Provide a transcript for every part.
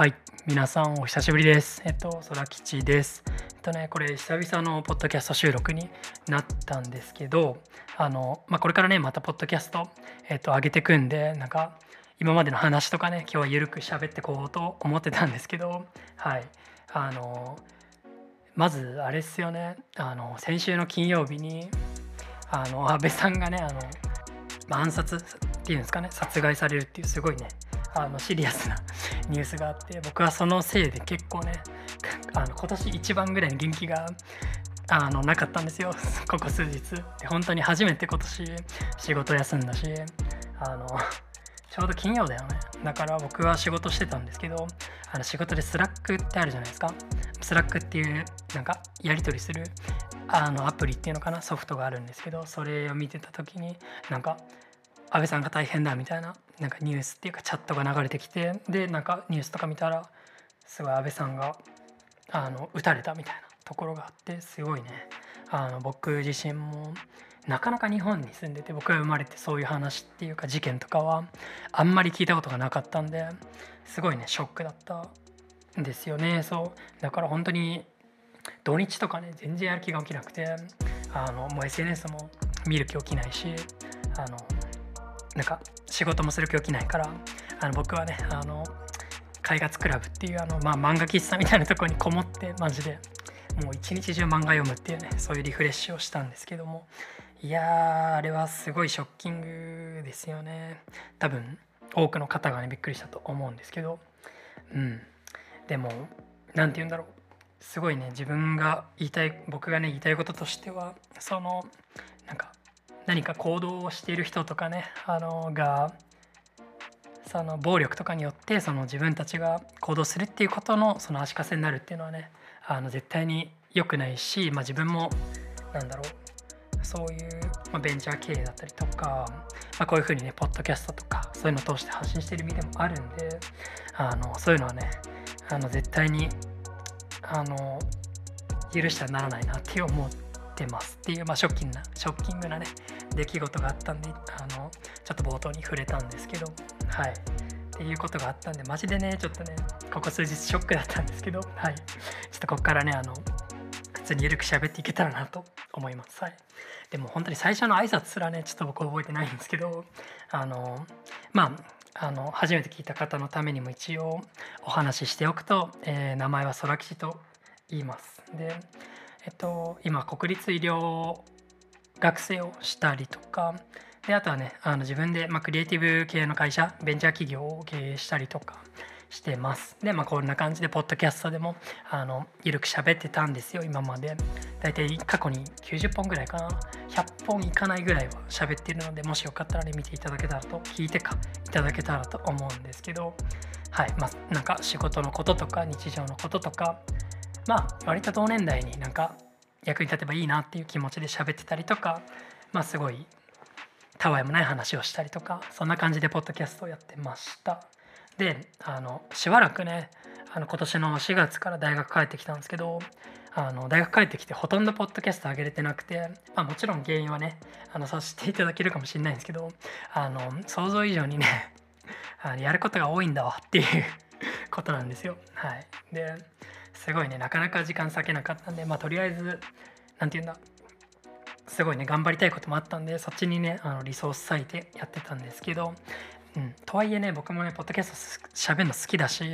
はい、皆さんお久しぶりです。えっと、空吉です。えっとね、これ久々のポッドキャスト収録になったんですけど、あの、まあ、これからね、またポッドキャスト、えっと、上げてくんで、なんか、今までの話とかね、今日はゆるく喋ってこうと思ってたんですけど、はい、あの、まず、あれっすよね、あの、先週の金曜日に、あの、安倍さんがね、あの、暗殺っていうんですかね、殺害されるっていうすごいね、あのシリアスな ニュースがあって僕はそのせいで結構ね あの今年一番ぐらいに元気があのなかったんですよ。ここ数日。で本当に初めて今年仕事休んだしあのちょうど金曜だよね。だから僕は仕事してたんですけどあの仕事で Slack ってあるじゃないですか。 Slack っていうなんかやり取りするあのアプリっていうのかな？ソフトがあるんですけどそれを見てた時になんか安倍さんが大変だみたいななんかニュースっていうかチャットが流れてきてでなんかニュースとか見たらすごい安倍さんがあの撃たれたみたいなところがあってすごいね。あの僕自身もなかなか日本に住んでて僕が生まれてそういう話っていうか事件とかはあんまり聞いたことがなかったんですごいねショックだったんですよね。そう。だから本当に土日とかね全然やる気が起きなくてあのもう SNS も見る気起きないしあのなんか仕事もする気起きないからあの僕はねあの海月クラブっていうあの、まあ、漫画喫茶みたいなとこにこもってマジでもう一日中漫画読むっていうねそういうリフレッシュをしたんですけどもいやあれはすごいショッキングですよね。多分多くの方がねびっくりしたと思うんですけど。うん。でも何て言うんだろう。すごいね自分が言いたい僕がね言いたいこととしてはそのなんか何か行動をしている人とかねあのがその暴力とかによってその自分たちが行動するっていうことのその足かせになるっていうのはねあの絶対に良くないし、まあ、自分もなんだろうそういう、まあ、ベンチャー経営だったりとか、まあ、こういうふうにねポッドキャストとかそういうのを通して発信している身でもあるんであのそういうのはねあの絶対にあの許してはならないなって思ってますっていう、まあ、ショッキングなショッキングなね出来事があったんであのちょっと冒頭に触れたんですけどはい。っていうことがあったんでマジでねちょっとねここ数日ショックだったんですけどはい。ちょっとここからねあの普通に緩く喋っていけたらなと思います。はい。でも本当に最初の挨拶すらねちょっと僕覚えてないんですけどあのまああの初めて聞いた方のためにも一応お話ししておくと、えー名前は空吉と言います。でえっと今国立医療学生をしたりとかであとはねあの自分で、まあ、クリエイティブ系の会社ベンチャー企業を経営したりとかしてます。でまあこんな感じでポッドキャストでもあのゆるく喋ってたんですよ今まで。だいたい過去に90本ぐらいかな。100本いかないぐらいは喋ってるのでもしよかったらね見ていただけたらと聞いてかいただけたらと思うんですけど。はいまあなんか仕事のこととか日常のこととかまあ割と同年代になんか役に立てばいいなっていう気持ちで喋ってたりとかまあすごいたわいもない話をしたりとかそんな感じでポッドキャストをやってました。であのしばらくねあの今年の4月から大学帰ってきたんですけどあの大学帰ってきてほとんどポッドキャスト上げれてなくて、まあ、もちろん原因はねあのさせていただけるかもしれないんですけどあの想像以上にね あのやることが多いんだわっていうことなんですよ。はい。ですごいねなかなか時間割けなかったんでまあとりあえず何て言うんだすごいね頑張りたいこともあったんでそっちにねあのリソース割いてやってたんですけど、うん、とはいえね僕もねポッドキャストしゃべるの好きだし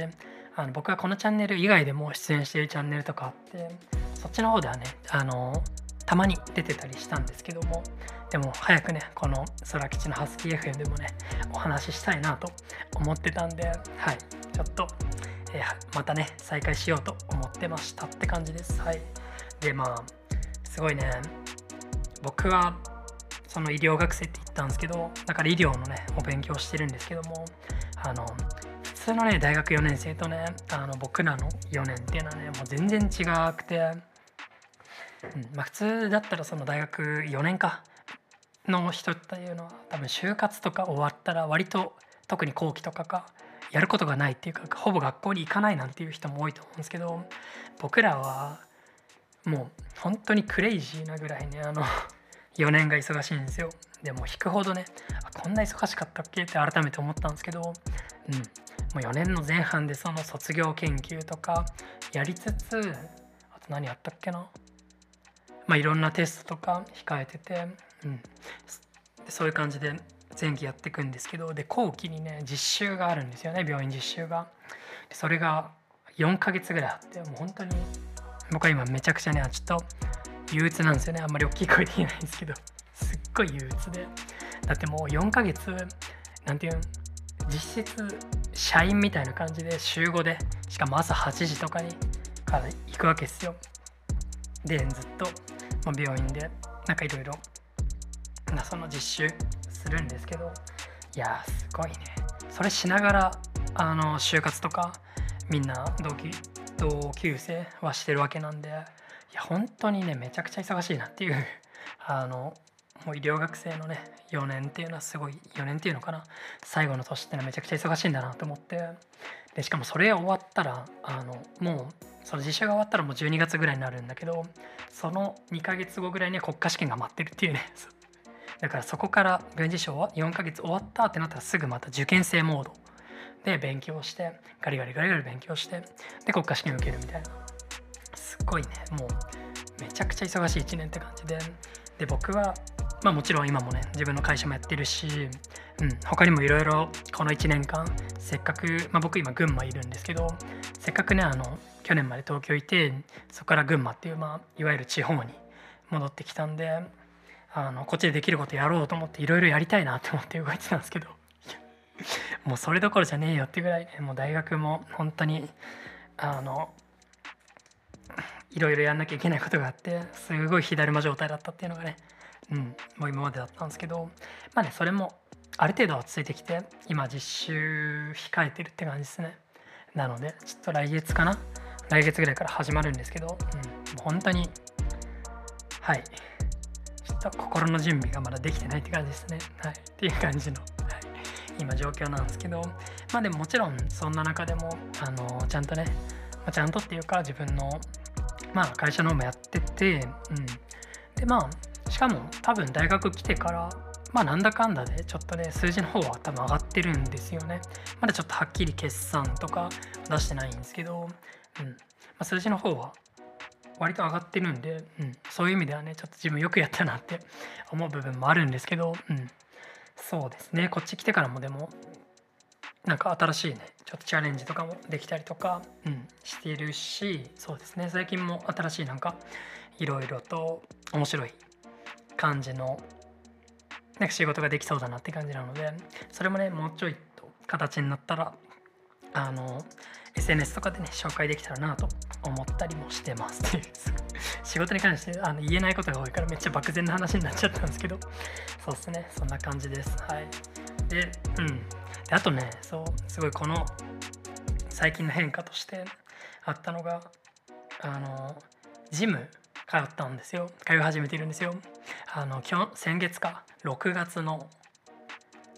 あの僕はこのチャンネル以外でも出演しているチャンネルとかあってそっちの方ではねあのたまに出てたりしたんですけどもでも早くねこの空吉のハスキー FM でもねお話ししたいなと思ってたんではいちょっと、えーまたね再開しようと思ってましたって感じです。はい。でまあすごいね。僕はその医療学生って言ったんですけどだから医療のねお勉強してるんですけどもあの普通のね大学4年生とねあの僕らの4年っていうのはねもう全然違くて、うんまあ、普通だったらその大学4年かの人っていうのは多分就活とか終わったら割と特に後期とかかやることがないっていうかほぼ学校に行かないなんていう人も多いと思うんですけど僕らはもう本当にクレイジーなぐらいねあの 4年が忙しいんですよ。でも引くほどねあこんな忙しかったっけって改めて思ったんですけど、うん、う4年の前半でその卒業研究とかやりつつあと何やったっけな。まあいろんなテストとか控えてて、うん、そういう感じで前期やっていくんですけどで後期にね実習があるんですよね病院実習が。それが4ヶ月ぐらいあってもう本当に僕は今めちゃくちゃねちょっと憂鬱なんですよね。あんまり大きい声で言えないんですけど。すっごい憂鬱で。だってもう4ヶ月なんていうん実質社員みたいな感じで週5でしかも朝8時とかにから行くわけですよ。でずっと、ま病院でなんかいろいろその実習するんですけどいやすごいね。それしながらあの就活とかみんな同期同級生はしてるわけなんでいや本当にねめちゃくちゃ忙しいなっていう あのもう医療学生のね4年っていうのはすごい4年っていうのかな。最後の年ってのはめちゃくちゃ忙しいんだなと思ってでしかもそれ終わったらあのもうその実習が終わったらもう12月ぐらいになるんだけどその2ヶ月後ぐらいには国家試験が待ってるっていうねだからそこから軍事省は4ヶ月終わったってなったらすぐまた受験生モード。で勉強してガリガリガリガリ勉強してで国家試験受けるみたいな。すっごいね。もうめちゃくちゃ忙しい1年って感じで。で僕はまあもちろん今もね自分の会社もやってるし、うん、他にもいろいろこの1年間せっかく、まあ、僕今群馬いるんですけどせっかくねあの去年まで東京いてそこから群馬っていう、まあ、いわゆる地方に戻ってきたんであのこっちでできることやろうと思っていろいろやりたいなって思って動いてたんですけど。もうそれどころじゃねえよってぐらい、もう大学も本当にあのいろいろやんなきゃいけないことがあってすごい火だるま状態だったっていうのがね、うん、もう今までだったんですけど。まあねそれもある程度落ち着いてきて今実習控えてるって感じですね。なのでちょっと来月かな。来月ぐらいから始まるんですけど、うん、もう本当にはい。と心の準備がまだできてないって感じですね。はい、っていう感じの、はい、今状況なんですけど。まあでももちろんそんな中でもあのちゃんとね、まあ、ちゃんとっていうか自分のまあ会社の方もやってて、うん、でまあしかも多分大学来てからまあなんだかんだでちょっとね数字の方は多分上がってるんですよね。まだちょっとはっきり決算とか出してないんですけど、うん。まあ、数字の方は割と上がってるんで、うん、そういう意味ではねちょっと自分よくやったなって思う部分もあるんですけど、うん、そうですね。こっち来てからもでもなんか新しいねちょっとチャレンジとかもできたりとか、うん、しているしそうですね。最近も新しいなんかいろいろと面白い感じのなんか仕事ができそうだなって感じなのでそれもねもうちょいと形になったらあの SNS とかでね紹介できたらなと思ったりもしてます。仕事に関してあの言えないことが多いからめっちゃ漠然な話になっちゃったんですけど。そうっすね。そんな感じです。はい。でうん。であとねそうすごいこの最近の変化としてあったのがあのジム通ったんですよ。通い始めているんですよ。あの今日先月か。6月の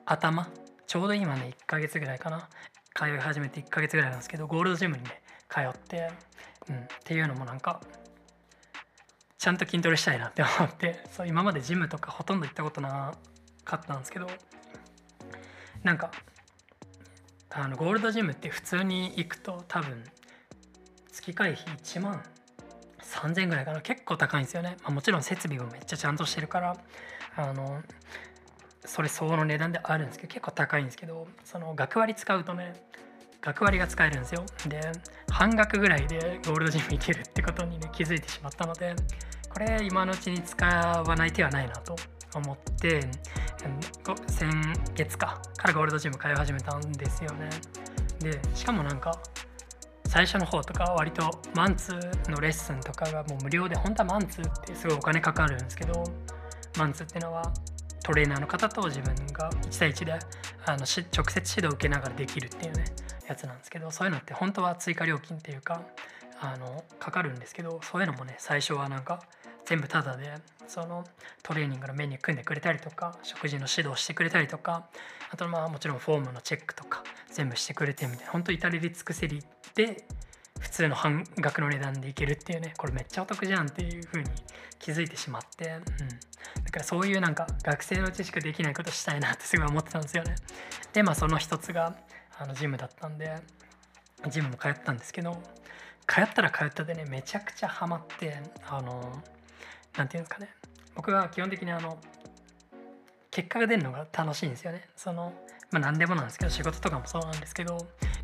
頭。ちょうど今ね1ヶ月ぐらいかな。通い始めて1ヶ月ぐらいなんですけどゴールドジムにね通って、うん、っていうのもなんかちゃんと筋トレしたいなって思って そう今までジムとかほとんど行ったことなかったんですけどなんかあのゴールドジムって普通に行くと多分月会費1万3000円ぐらいかな。結構高いんですよね、まあ、もちろん設備もめっちゃちゃんとしてるからあのそれ相応の値段であるんですけど結構高いんですけどその学割使うとね学割が使えるんですよ。で半額ぐらいでゴールドジム行けるってことにね気づいてしまったのでこれ今のうちに使わない手はないなと思って先月かからゴールドジム通い始めたんですよね。でしかもなんか最初の方とか割とマンツーのレッスンとかがもう無料で本当はマンツーってすごいお金かかるんですけどマンツーってのはトレーナーの方と自分が1対1であの直接指導を受けながらできるっていうね。やつなんですけどそういうのって本当は追加料金っていうかあのかかるんですけどそういうのもね最初はなんか全部タダでそのトレーニングのメニュー組んでくれたりとか食事の指導してくれたりとかあとまあもちろんフォームのチェックとか全部してくれてみたいな本当至れり尽くせりで普通の半額の値段でいけるっていうねこれめっちゃお得じゃんっていう風に気づいてしまって、うん、だからそういうなんか学生のうちしかできないことしたいなってすごい思ってたんですよね。でまあその一つがあのジムだったんでジムも通ったんですけど通ったら通ったでねめちゃくちゃハマってあの何て言うんですかね僕は基本的にあの結果が出るのが楽しいんですよね。そのまあ何でもなんですけど仕事とかもそうなんですけど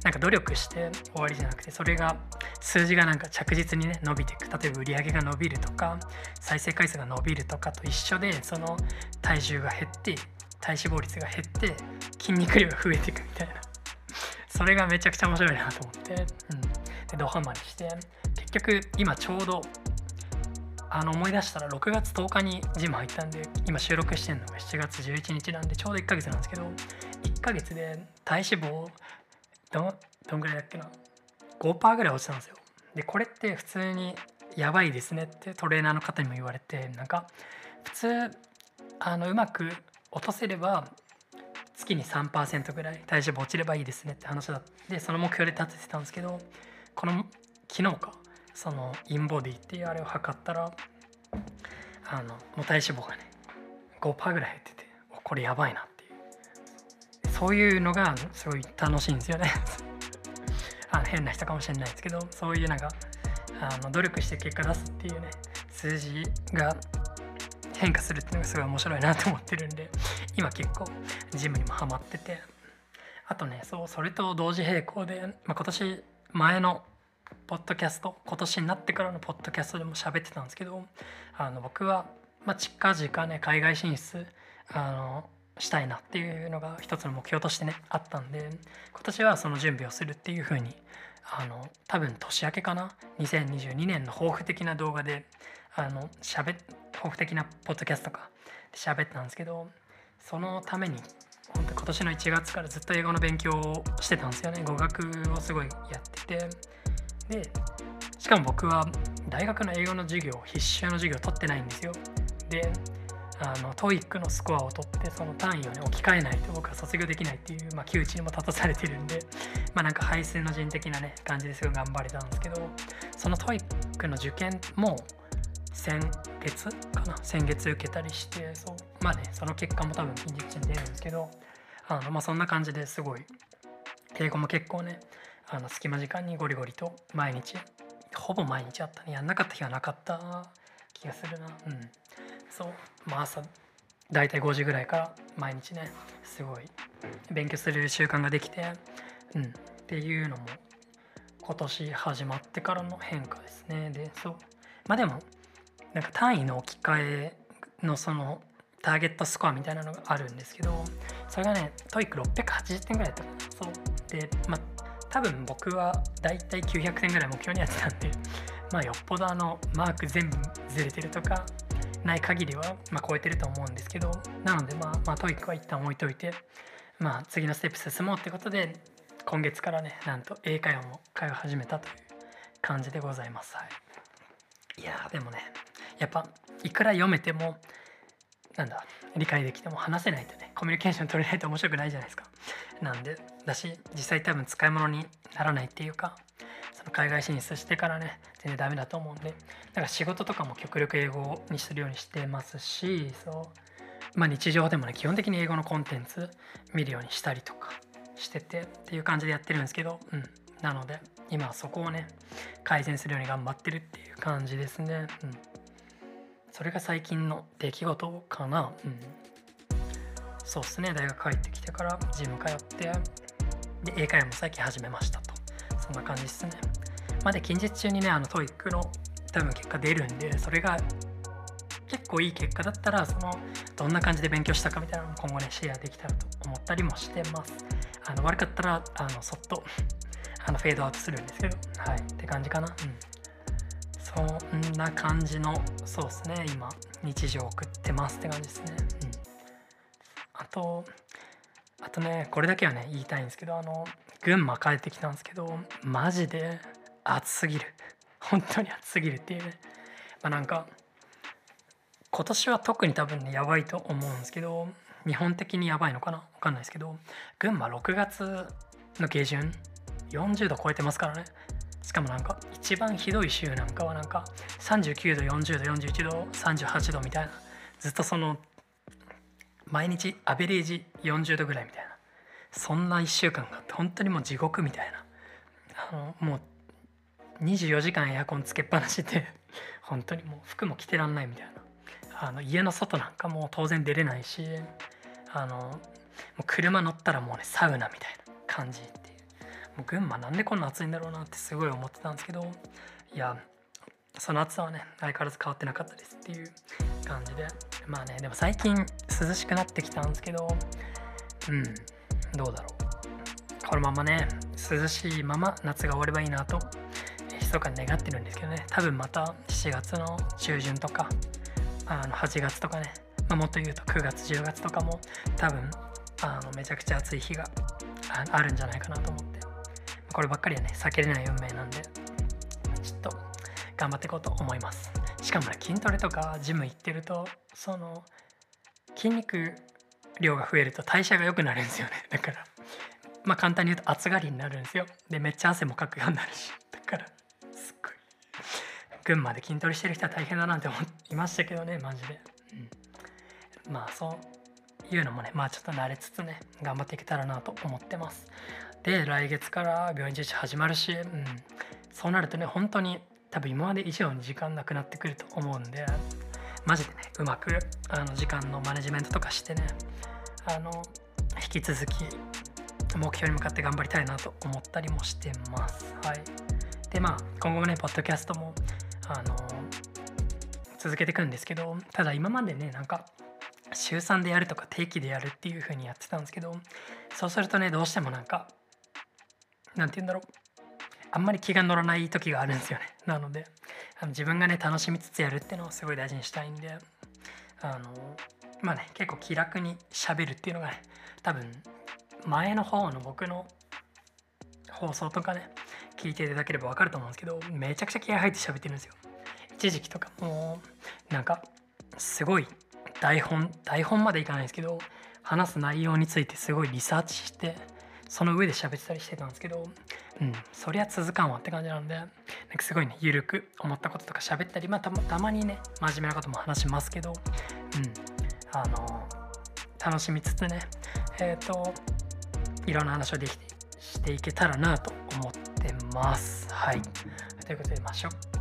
なんか努力して終わりじゃなくてそれが数字がなんか着実にね伸びていく。例えば売り上げが伸びるとか再生回数が伸びるとかと一緒でその体重が減って体脂肪率が減って筋肉量が増えていくみたいな。それがめちゃくちゃ面白いなと思って、うん、でドハマりして。結局今ちょうどあの思い出したら6月10日にジム入ったんで今収録してるのが7月11日なんでちょうど1ヶ月なんですけど1ヶ月で体脂肪どどんぐらいだっけな5%ぐらい落ちたんですよ。でこれって普通にやばいですねってトレーナーの方にも言われてなんか普通あのうまく落とせれば月に3%ぐらい体脂肪落ちればいいですねって話だ。ってその目標で立ててたんですけどこの昨日かそのインボディっていうあれを測ったらあのもう体脂肪がね5%ぐらい減っててこれやばいなっていう。そういうのがすごい楽しいんですよね。あの変な人かもしれないですけどそういうなんかあの努力して結果出すっていうね数字が変化するっていうのがすごい面白いなと思ってるんで今結構ジムにもハマってて。あとねそうそれと同時並行で、まあ、今年前のポッドキャスト今年になってからのポッドキャストでも喋ってたんですけどあの僕は、まあ、近々ね海外進出あのしたいなっていうのが一つの目標としてねあったんで今年はその準備をするっていうふうにあの多分年明けかな？2022年の抱負的な動画であの喋抱負的なポッドキャストとか。で喋ったんですけどそのために本当今年の1月からずっと英語の勉強をしてたんですよね。語学をすごいやってて。でしかも僕は大学の英語の授業必修の授業を取ってないんですよ。であの TOEIC のスコアを取ってその単位をね置き換えないと僕は卒業できないっていう、まあ、窮地にも立たされてるんでまあなんか排水の人的なね感じですごい頑張れたんですけどその TOEIC の受験も先月かな？先月受けたりしてそうまあねその結果も多分近日中に出るんですけどあのまあそんな感じですごい。英語も結構ねあの隙間時間にゴリゴリと毎日ほぼ毎日あったね。やんなかった日はなかった気がするな。うん。そう。まあ朝大体5時ぐらいから毎日ねすごい勉強する習慣ができてうん。っていうのも今年始まってからの変化ですね。でそう。まあでもなんか単位の置き換えのそのターゲットスコアみたいなのがあるんですけどそれがね TOEIC680 点ぐらいだったかなそう。でまあ多分僕はだいたい900点ぐらい目標にやってたんで まあよっぽどあのマーク全部ずれてるとかない限りは、まあ、超えてると思うんですけどなのでまあ、まあ、 TOEIC は一旦置いといてまあ次のステップ進もうってことで今月からねなんと英会話も通い始めたという感じでございます、はい、いやでもねやっぱいくら読めてもなんだ理解できても話せないとねコミュニケーション取れないと面白くないじゃないですか。なんでだし実際多分使い物にならないっていうかその海外進出してからね全然ダメだと思うんでだから仕事とかも極力英語にするようにしてますしそう。まあ日常でもね基本的に英語のコンテンツ見るようにしたりとかしててっていう感じでやってるんですけどうん。なので今はそこをね改善するように頑張ってるっていう感じですね。うん。それが最近の出来事かな。うん。そうっすね。大学帰ってきてからジム通ってで英会話も最近始めましたと。そんな感じですね。まだ近日中にねあの TOEIC の多分結果出るんでそれが結構いい結果だったらそのどんな感じで勉強したかみたいなのも今後ねシェアできたらと思ったりもしてます。あの悪かったらあのそっとあのフェードアウトするんですけど。はい。って感じかな。うん。そんな感じのそうですね今日常を送ってますって感じですね。うん。あとあとねこれだけはね言いたいんですけどあの群馬帰ってきたんですけどマジで暑すぎる。本当に暑すぎるっていうね。まあなんか今年は特に多分ねやばいと思うんですけど日本的にやばいのかな？分かんないですけど群馬6月の下旬40度超えてますからね。しかもなんか一番ひどい週なんかはなんか39度40度41度38度みたいな。ずっとその毎日アベレージ40度ぐらいみたいな。そんな1週間があって本当にもう地獄みたいな。あのもう24時間エアコンつけっぱなしで 本当にもう服も着てらんないみたいな。あの家の外なんかもう当然出れないしあのもう車乗ったらもうねサウナみたいな感じ。う群馬なんでこんな暑いんだろうなってすごい思ってたんですけどいやその暑さはね相変わらず変わってなかったですっていう感じでまあねでも最近涼しくなってきたんですけどうんどうだろう。このままね涼しいまま夏が終わればいいなと密かに願ってるんですけどね。多分また7月の中旬とかあの8月とかね、まあ、もっと言うと9月10月とかも多分あのめちゃくちゃ暑い日があるんじゃないかなと思って。こればっかりはね。避けれない運命なんで。ちょっと頑張っていこうと思います。しかもね筋トレとかジム行ってるとその筋肉量が増えると代謝が良くなるんですよね。だからまあ簡単に言うと暑がりになるんですよ。でめっちゃ汗もかくようになるし。だからすっごい。群馬で筋トレしてる人は大変だなって思いましたけどねマジで、うん、まあそういうのもねまあちょっと慣れつつね頑張っていけたらなと思ってます。で来月から病院受診始まるし、うん、そうなるとね本当に多分今まで以上に時間なくなってくると思うんでマジでねうまくあの時間のマネジメントとかしてねあの引き続き目標に向かって頑張りたいなと思ったりもしてます。はい、でまあ今後もねポッドキャストもあの続けていくんですけどただ今までねなんか週3でやるとか定期でやるっていう風にやってたんですけどそうするとねどうしてもなんかなんて言うんだろう。あんまり気が乗らない時があるんですよね。なのであの自分がね楽しみつつやるっていうのをすごい大事にしたいんであのまあね結構気楽にしゃべるっていうのがね多分前の方の僕の放送とかね聞いていただければ分かると思うんですけどめちゃくちゃ気合入って喋ってるんですよ。一時期とかもうなんかすごい台本台本までいかないですけど話す内容についてすごいリサーチしてその上で喋ってたりしてたんですけどうん、そりゃ続かんわって感じなんでなんかすごいねゆるく思ったこととか喋ったり、まあ、たたまにね真面目なことも話しますけど、うん、あの楽しみつつねえっ、ー、といろんな話をできてしていけたらなと思ってます。はいということでましょう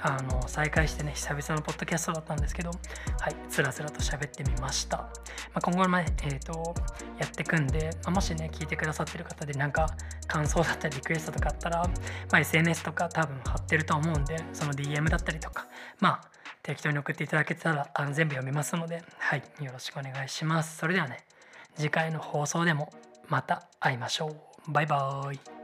あの再開してね久々のポッドキャストだったんですけどはいつらつらと喋ってみました、まあ、今後もねえっ、ー、とやってくんで、まあ、もしね聞いてくださってる方でなんか感想だったりリクエストとかあったら、まあ、SNS とか多分貼ってると思うんでその DM だったりとかまあ適当に送っていただけたらあの全部読みますのではいよろしくお願いします。それではね次回の放送でもまた会いましょう。バイバーイ。